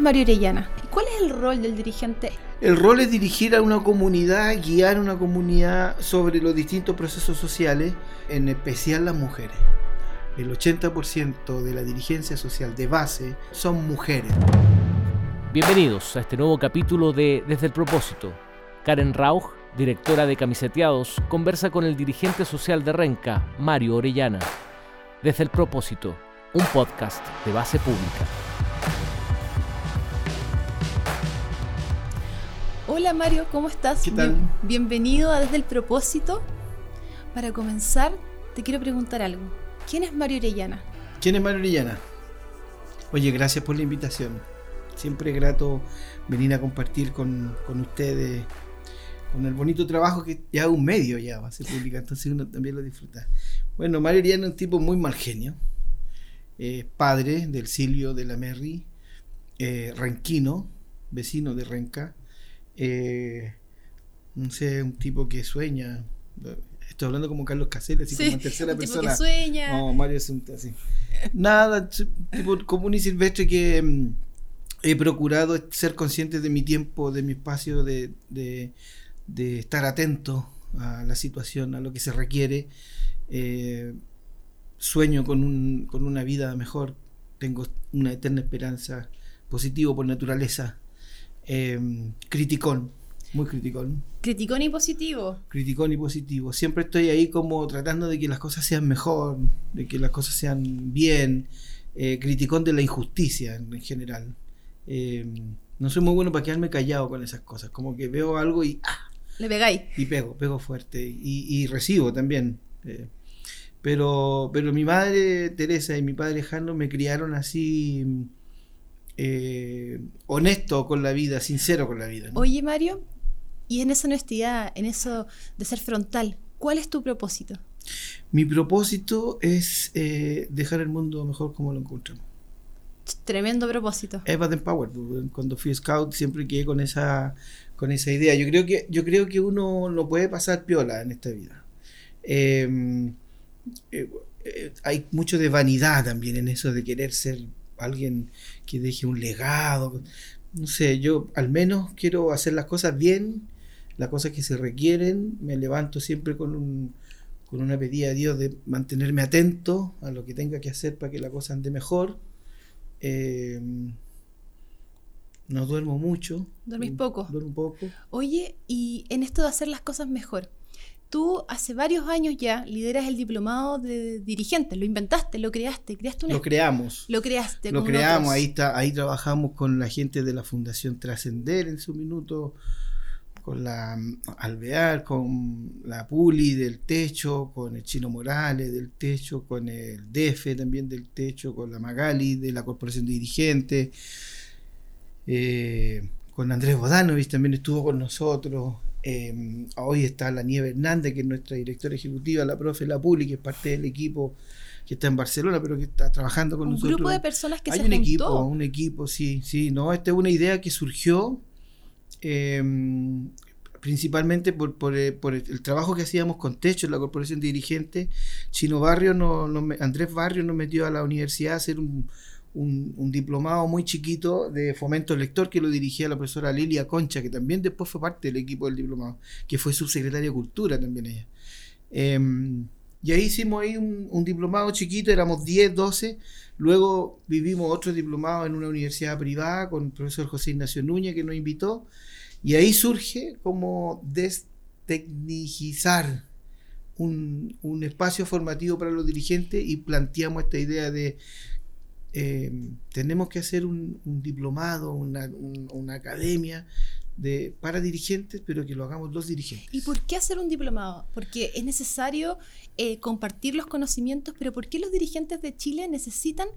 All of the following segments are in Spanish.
Mario Orellana. ¿Y cuál es el rol del dirigente? El rol es dirigir a una comunidad, guiar a una comunidad sobre los distintos procesos sociales, en especial las mujeres. El 80% de la dirigencia social de base son mujeres. Bienvenidos a este nuevo capítulo de Desde el Propósito. Karen Rauch, directora de Camiseteados, conversa con el dirigente social de Renca, Mario Orellana. Desde el Propósito, un podcast de base pública. Hola Mario, ¿cómo estás? ¿Qué tal? Bien- bienvenido a Desde el Propósito. Para comenzar, te quiero preguntar algo. ¿Quién es Mario Orellana? ¿Quién es Mario Orellana? Oye, gracias por la invitación. Siempre es grato venir a compartir con, con ustedes, con el bonito trabajo que ya un medio ya va a ser pública, entonces uno también lo disfruta. Bueno, Mario Orellana es un tipo muy mal genio, eh, padre del Silvio de la Merri, eh, renquino, vecino de Renca, eh, no sé, un tipo que sueña, estoy hablando como Carlos Casella, así como en tercera un tipo persona. que sueña. No, Mario es un así. Nada, tipo común y silvestre que mm, he procurado ser consciente de mi tiempo, de mi espacio, de, de- de estar atento a la situación, a lo que se requiere. Eh, sueño con, un, con una vida mejor, tengo una eterna esperanza, positivo por naturaleza, eh, criticón, muy criticón Criticón y positivo. criticón y positivo. Siempre estoy ahí como tratando de que las cosas sean mejor, de que las cosas sean bien, eh, criticón de la injusticia en, en general. Eh, no soy muy bueno para quedarme callado con esas cosas, como que veo algo y, ¡ah! Le pegáis. y pego, pego fuerte y, y recibo también. eh. pero, pero mi madre Teresa y mi padre Jano me criaron así eh, honesto con la vida, sincero con la vida. ¿no? Oye Mario, y en esa honestidad, en eso de ser frontal, ¿cuál es tu propósito? Mi propósito es eh, dejar el mundo mejor como lo encontramos. Tremendo propósito. Eva de Power, pues, cuando fui scout siempre quedé con esa, con esa idea. Yo creo que, yo creo que uno no puede pasar piola en esta vida. Eh, eh, hay mucho de vanidad también en eso de querer ser alguien que deje un legado. No sé, yo al menos quiero hacer las cosas bien, las cosas que se requieren. Me levanto siempre con un, con una pedida a Dios de mantenerme atento a lo que tenga que hacer para que la cosa ande mejor. Eh, no duermo mucho. ¿Dormís poco? Duermo poco. Oye, y en esto de hacer las cosas mejor, tú hace varios años ya lideras el diplomado de dirigentes, lo inventaste, lo creaste, creaste una... Lo creamos. lo creaste. Lo creamos, otros. ahí está, ahí trabajamos con la gente de la Fundación Trascender en su minuto, con la mm, Alvear, con la Puli del Techo, con el Chino Morales del Techo, con el DEFE también del Techo, con la Magali de la Corporación de Dirigentes, eh, con Andrés Bodanovich también estuvo con nosotros. Eh, hoy está la Nieve Hernández, que es nuestra directora ejecutiva, la profe La Puli, que es parte del equipo que está en Barcelona, pero que está trabajando con Un nosotros. grupo de personas que Hay se un juntó. equipo, un equipo, sí, sí, no, esta es una idea que surgió eh, principalmente por, por, eh, por el, trabajo que hacíamos con Techo la Corporación de Dirigentes. Chino Barrio, no, no Andrés Barrio nos metió a la universidad a hacer un, un- un diplomado muy chiquito de fomento lector que lo dirigía la profesora Lilia Concha, que también después fue parte del equipo del diplomado, que fue subsecretaria de Cultura también ella. Em, y ahí hicimos ahí un, un diplomado chiquito, éramos 10, 12. Luego vivimos otro diplomado en una universidad privada con el profesor José Ignacio Núñez que nos invitó. Y ahí surge como destecnicizar un, un espacio formativo para los dirigentes y planteamos esta idea de eh, tenemos que hacer un, diplomado, una, un- una academia de, para dirigentes, pero que lo hagamos los dirigentes. ¿Y por qué hacer un diplomado? Porque es necesario eh, compartir los conocimientos, pero ¿por qué los dirigentes de Chile necesitan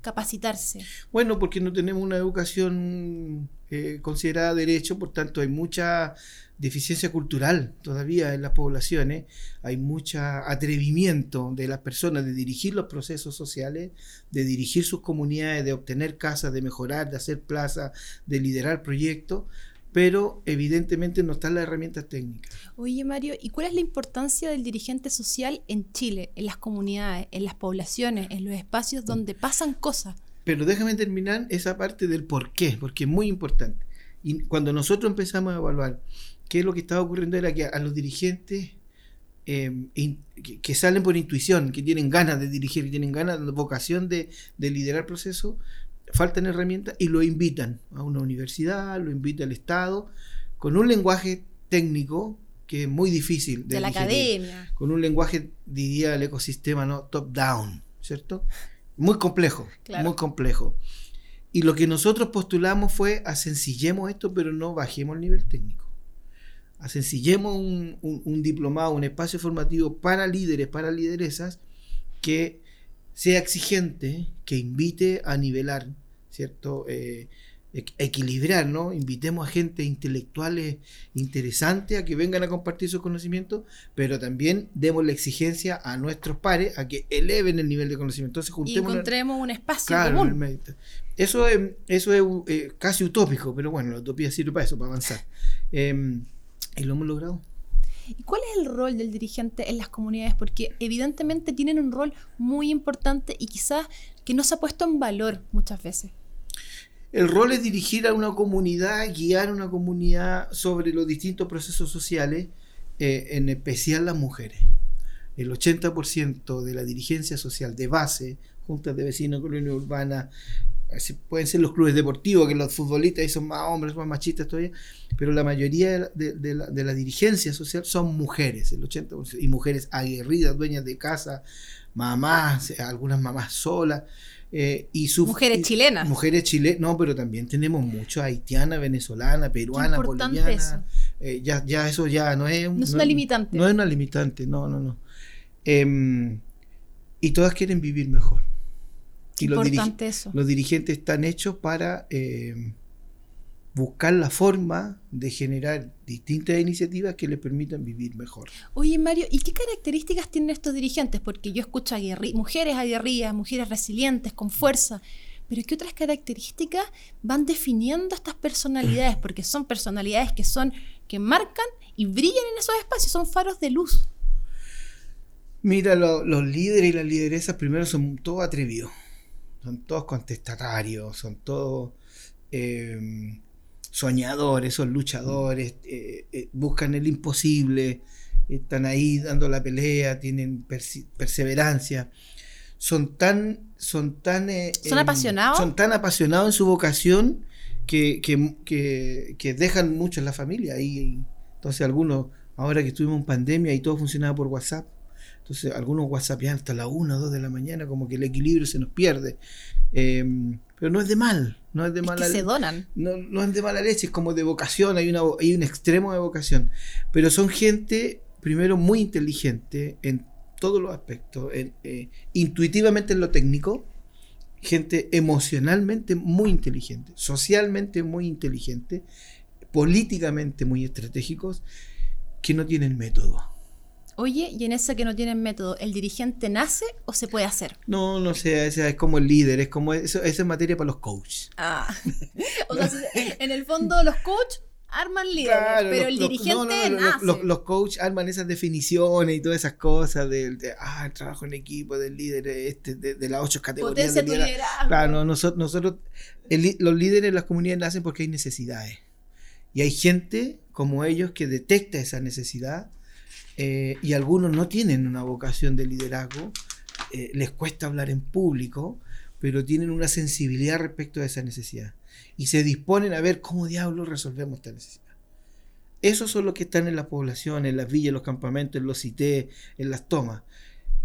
capacitarse? Bueno, porque no tenemos una educación eh, considerada derecho, por tanto hay mucha deficiencia cultural todavía en las poblaciones, hay mucho atrevimiento de las personas de dirigir los procesos sociales, de dirigir sus comunidades, de obtener casas, de mejorar, de hacer plazas, de liderar proyectos, pero evidentemente no están las herramientas técnicas. Oye, Mario, ¿y cuál es la importancia del dirigente social en Chile, en las comunidades, en las poblaciones, en los espacios donde pasan cosas? pero déjame terminar esa parte del por qué, porque es muy importante. Y cuando nosotros empezamos a evaluar qué es lo que estaba ocurriendo era que a los dirigentes eh, que, salen por intuición, que tienen ganas de dirigir, que tienen ganas, vocación de, de liderar procesos, faltan herramientas y lo invitan a una universidad, lo invita el Estado, con un lenguaje técnico que es muy difícil de, la academia. Con un lenguaje, diría el ecosistema, ¿no? Top-down, ¿cierto? Muy complejo, muy complejo. Y lo que nosotros postulamos fue a sencillemos esto, pero no bajemos el nivel técnico. A sencillemos un, un, diplomado, un espacio formativo para líderes, para lideresas, que sea exigente, que invite a nivelar, ¿cierto? Eh, equilibrar, ¿no? Invitemos a gente intelectuales interesantes a que vengan a compartir sus conocimientos, pero también demos la exigencia a nuestros pares a que eleven el nivel de conocimiento. Entonces y encontremos un espacio común. Eso es, eso es eh, casi utópico, pero bueno, la utopía sirve para eso, para avanzar. Em, y lo hemos logrado. ¿Y cuál es el rol del dirigente en las comunidades? Porque evidentemente tienen un rol muy importante y quizás que no se ha puesto en valor muchas veces. El rol es dirigir a una comunidad, guiar a una comunidad sobre los distintos procesos sociales, eh, en especial las mujeres. El 80% de la dirigencia social de base, juntas de vecinos, colonia pueden ser los clubes deportivos, que los futbolistas son más hombres, más machistas todavía, pero la mayoría de, la, dirigencia social son mujeres, el 80%, y mujeres aguerridas, dueñas de casa, mamás, algunas mamás solas. Eh, y mujeres chilenas. Mujeres chilenas, no, pero también tenemos mucho haitiana, venezolana, peruana, boliviana. Eh, ya, ya eso ya no es, no es una limitante. No es una limitante, no, no, no. Em, y todas quieren vivir mejor. Y Importante los, eso. los dirigentes están hechos para em, buscar la forma de generar distintas iniciativas que les permitan vivir mejor. Oye, Mario, ¿y qué características tienen estos dirigentes? Porque yo escucho a mujeres aguerridas, mujeres resilientes, con fuerza, pero ¿qué otras características van definiendo estas personalidades? Porque son personalidades que son que marcan y brillan en esos espacios, son faros de luz. Mira, los líderes y las lideresas primero son todos atrevidos, son todos contestatarios, son todos em, soñadores, son luchadores, eh, eh, buscan el imposible, están ahí dando la pelea, tienen perseverancia. Son tan, son tan, eh, ¿Son apasionados. Son tan apasionados en su vocación que, dejan mucho en la familia. Y, entonces algunos, ahora que estuvimos en pandemia y todo funcionaba por WhatsApp, entonces algunos WhatsAppean hasta la 1 o 2 de la mañana, como que el equilibrio se nos pierde. Em, pero no es de mal, no es de mala se donan. No, no, es de mala leche, es como de vocación, hay, una, hay un extremo de vocación. Pero son gente, primero, muy inteligente en todos los aspectos, eh, intuitivamente en lo técnico, gente emocionalmente muy inteligente, socialmente muy inteligente, políticamente muy estratégicos, que no tienen método. Oye, y en esa que no tienen método, ¿el dirigente nace o se puede hacer? No, no sé, ese es como el líder, es como eso, esa es materia para los coaches. Ah, o sea, en el fondo los coaches arman líderes, pero el dirigente nace. Los, los, coaches arman esas definiciones y todas esas cosas del ah, el trabajo en equipo, del líder, este, de, las ocho categorías. Potencia de liderazgo. Claro, nosotros, nosotros los líderes de las comunidades nacen porque hay necesidades. Y hay gente como ellos que detecta esa necesidad eh, y algunos no tienen una vocación de liderazgo, eh, les cuesta hablar en público, pero tienen una sensibilidad respecto a esa necesidad y se disponen a ver cómo diablos resolvemos esta necesidad. Esos son los que están en la población, en las villas, en los campamentos, en los CITE, en las tomas.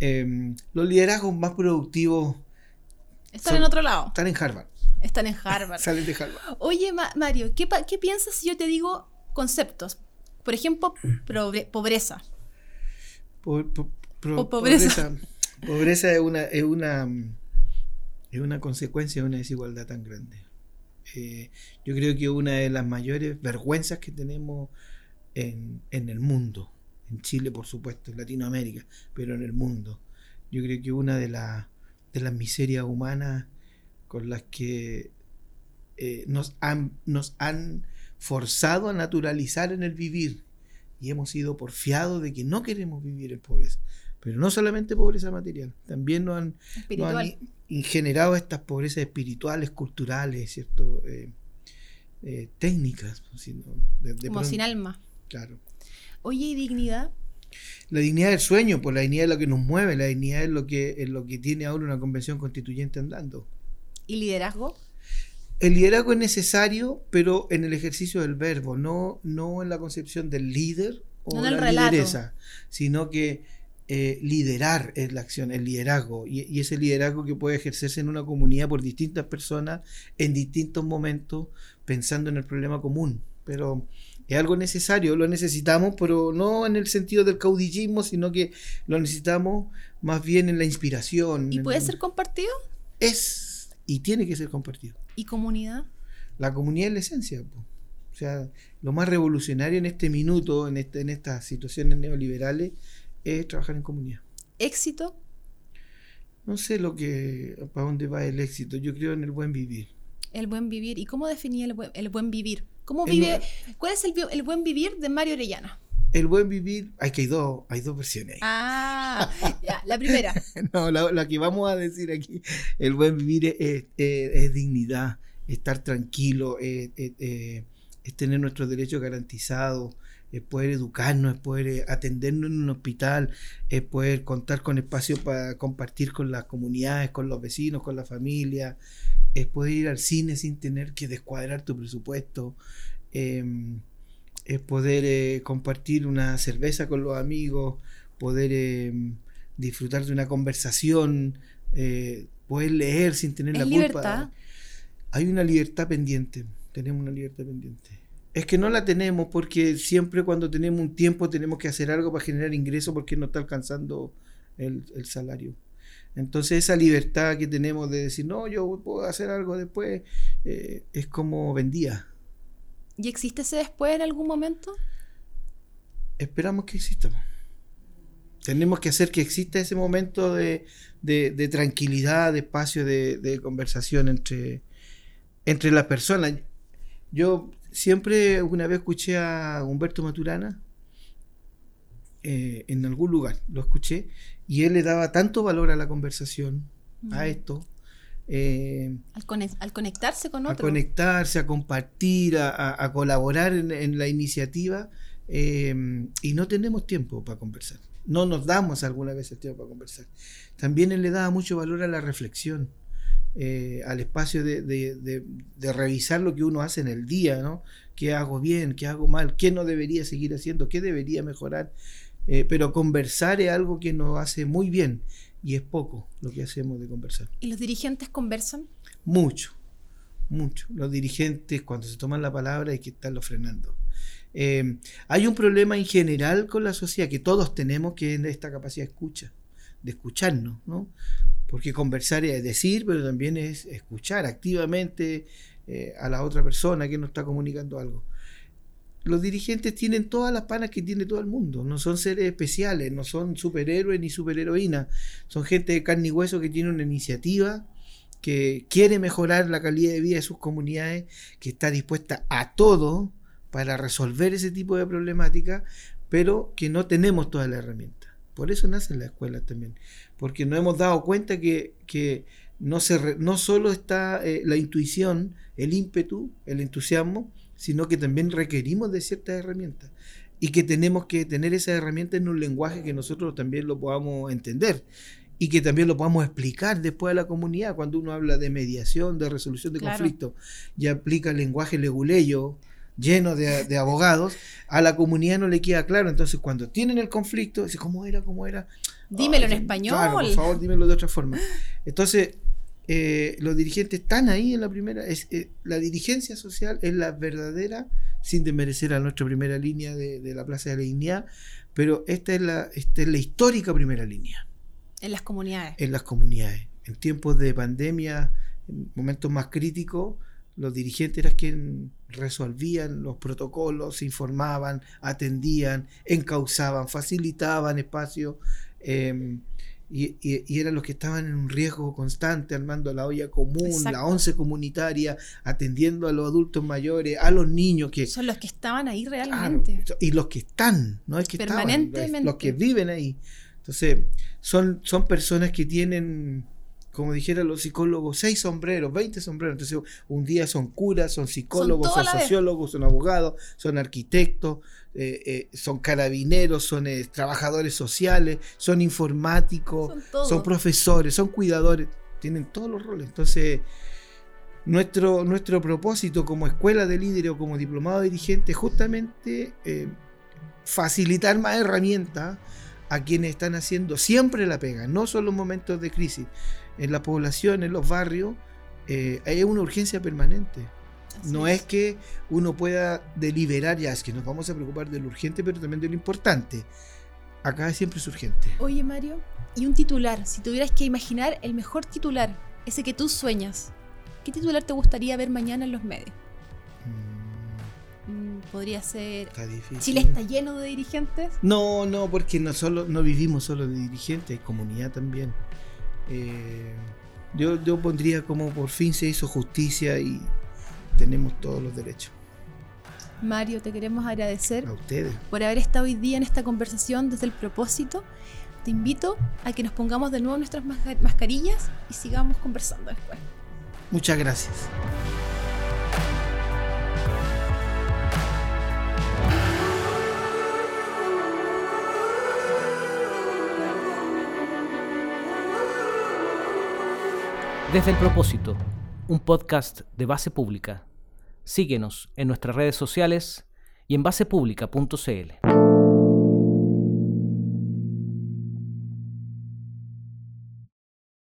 Em, los liderazgos más productivos están en otro lado. Están en Harvard. Están en Harvard. Salen de Harvard. Oye, Mario, ¿qué, ¿qué, piensas si yo te digo conceptos? Por ejemplo, pobreza pobreza. Pobreza es una, es una, es una consecuencia de una desigualdad tan grande. Eh, yo creo que una de las mayores vergüenzas que tenemos en, el mundo, en Chile por supuesto, en Latinoamérica, pero en el mundo, yo creo que una de, de las miserias humanas con las que eh, nos, han, nos han forzado a naturalizar en el vivir y hemos sido porfiados de que no queremos vivir en pobreza. Pero no solamente pobreza material, también nos han, nos han generado estas pobrezas espirituales, culturales, ¿cierto? Eh, eh, técnicas. sino de- de como pronto- sin alma. Claro. Oye, ¿y dignidad? La dignidad del sueño, pues la dignidad es lo que nos mueve, la dignidad es lo que, es lo que tiene ahora una convención constituyente andando. ¿Y liderazgo? El liderazgo es necesario, pero en el ejercicio del verbo, no, no en la concepción del líder o No la relato. lideresa, sino que eh, liderar es la acción, el liderazgo, y, y ese liderazgo que puede ejercerse en una comunidad por distintas personas en distintos momentos, pensando en el problema común. Pero es algo necesario, lo necesitamos, pero no en el sentido del caudillismo, sino que lo necesitamos más bien en la inspiración. ¿Y en- puede ser compartido? Es y tiene que ser compartido. ¿Y comunidad? La comunidad es la esencia. po. O sea, lo más revolucionario en este minuto, en, este, en estas situaciones neoliberales, es trabajar en comunidad. ¿Éxito? No sé lo que, para dónde va el éxito. Yo creo en el buen vivir. El buen vivir. ¿Y cómo definía el buen, el buen vivir? ¿Cómo vive? ¿Cuál es el, el buen vivir de Mario Orellana? El buen vivir, hay que hay dos, hay dos versiones ahí. Ah, ya, la primera. No, la, la que vamos a decir aquí, el buen vivir es, es- es- es dignidad, estar tranquilo, es tener nuestros derechos garantizados, es poder educarnos, es poder eh, atendernos en un hospital, es poder contar con espacio para compartir con las comunidades, con los vecinos, con la familia, es poder ir al cine sin tener que descuadrar tu presupuesto, em, es poder eh, compartir una cerveza con los amigos, poder em, disfrutar de una conversación, eh, poder leer sin tener ¿Es la libertad? culpa. Hay una libertad pendiente, tenemos una libertad pendiente. Es que no la tenemos porque siempre cuando tenemos un tiempo tenemos que hacer algo para generar ingresos porque no está alcanzando el, el salario. Entonces esa libertad que tenemos de decir, no, yo puedo hacer algo después, eh, es como vendía. ¿Y existe ese después en algún momento? Esperamos que exista. Tenemos que hacer que exista ese momento de, de- de tranquilidad, de espacio de, de conversación entre, entre las personas. Yo siempre una vez escuché a Humberto Maturana eh, en algún lugar, lo escuché, y él le daba tanto valor a la conversación, a Mm. esto, eh, Al, conec- al conectarse con a otro. conectarse, a compartir, a, a- a colaborar en, en la iniciativa eh, y no tenemos tiempo para conversar. No nos damos alguna vez el tiempo para conversar. También él le daba mucho valor a la reflexión, eh, al espacio de, de- de- de revisar lo que uno hace en el día, ¿no? ¿Qué hago bien? ¿Qué hago mal? ¿Qué no debería seguir haciendo? ¿Qué debería mejorar? Eh, pero conversar es algo que nos hace muy bien y es poco lo que hacemos de conversar. ¿Y los dirigentes conversan? Mucho, mucho. Los dirigentes cuando se toman la palabra hay que estarlo frenando. Eh, hay un problema en general con la sociedad que todos tenemos, que es esta capacidad de escucha, de escucharnos, ¿no? Porque conversar es decir, pero también es escuchar activamente eh, a la otra persona que nos está comunicando algo. Los dirigentes tienen todas las panas que tiene todo el mundo, no son seres especiales, no son superhéroes ni superheroínas, son gente de carne y hueso que tiene una iniciativa, que quiere mejorar la calidad de vida de sus comunidades, que está dispuesta a todo para resolver ese tipo de problemática, pero que no tenemos todas las herramientas. Por eso nacen las escuelas también, porque nos hemos dado cuenta que, que no, se re- no solo está eh, la intuición, el ímpetu, el entusiasmo, sino que también requerimos de ciertas herramientas y que tenemos que tener esas herramientas en un lenguaje que nosotros también lo podamos entender y que también lo podamos explicar después a la comunidad cuando uno habla de mediación, de resolución de Claro. conflictos y aplica el lenguaje leguleyo lleno de, de abogados, a la comunidad no le queda claro. Entonces, cuando tienen el conflicto, dice, ¿cómo era? ¿Cómo era? Dímelo en español. Claro, por favor, dímelo de otra forma. Entonces, eh, los dirigentes están ahí en la primera. Es, eh, la dirigencia social es la verdadera, sin desmerecer a nuestra primera línea de, de la Plaza de la Dignidad, pero esta es, la, esta es la histórica primera línea En las comunidades. en las comunidades. En tiempos de pandemia, en momentos más críticos, los dirigentes eran quienes resolvían los protocolos, se informaban, atendían, encauzaban, facilitaban espacio eh, y, y- y eran los que estaban en un riesgo constante, armando la olla común, Exacto. la once comunitaria, atendiendo a los adultos mayores, a los niños que Son los que estaban ahí Claro, realmente. y los que están, no es que estaban, Permanentemente. los que viven ahí, Entonces, son, son personas que tienen, como dijeran los psicólogos, seis sombreros, 20 sombreros. Entonces, un día son curas, son psicólogos, son, vez. sociólogos, son abogados, son arquitectos, eh, eh, son carabineros, son eh, trabajadores sociales, son informáticos, Son profesores, son cuidadores, tienen todos los roles. Entonces, nuestro, nuestro propósito como escuela de líderes o como diplomado dirigente es justamente eh, facilitar más herramientas a quienes están haciendo siempre la pega, no solo en momentos de crisis. En la población, en los barrios, hay una urgencia permanente. Así No es que uno pueda deliberar, ya es que nos vamos a preocupar de lo urgente, pero también de lo importante. Acá siempre es urgente. Oye, Mario, y un titular, si tuvieras que imaginar el mejor titular, ese que tú sueñas, ¿qué titular te gustaría ver mañana en los medios? Mm, Mm, podría ser. está. Chile está lleno de dirigentes. No, no, porque no, solo, no vivimos solo de dirigentes, hay comunidad también. Eh, yo, yo pondría como por fin se hizo justicia y tenemos todos los derechos. Mario, te queremos agradecer A ustedes. por haber estado hoy día en esta conversación desde el propósito. Te invito a que nos pongamos de nuevo nuestras masca- mascarillas y sigamos conversando después. Muchas gracias. Desde el propósito, un podcast de base pública. Síguenos en nuestras redes sociales y en basepublica.cl.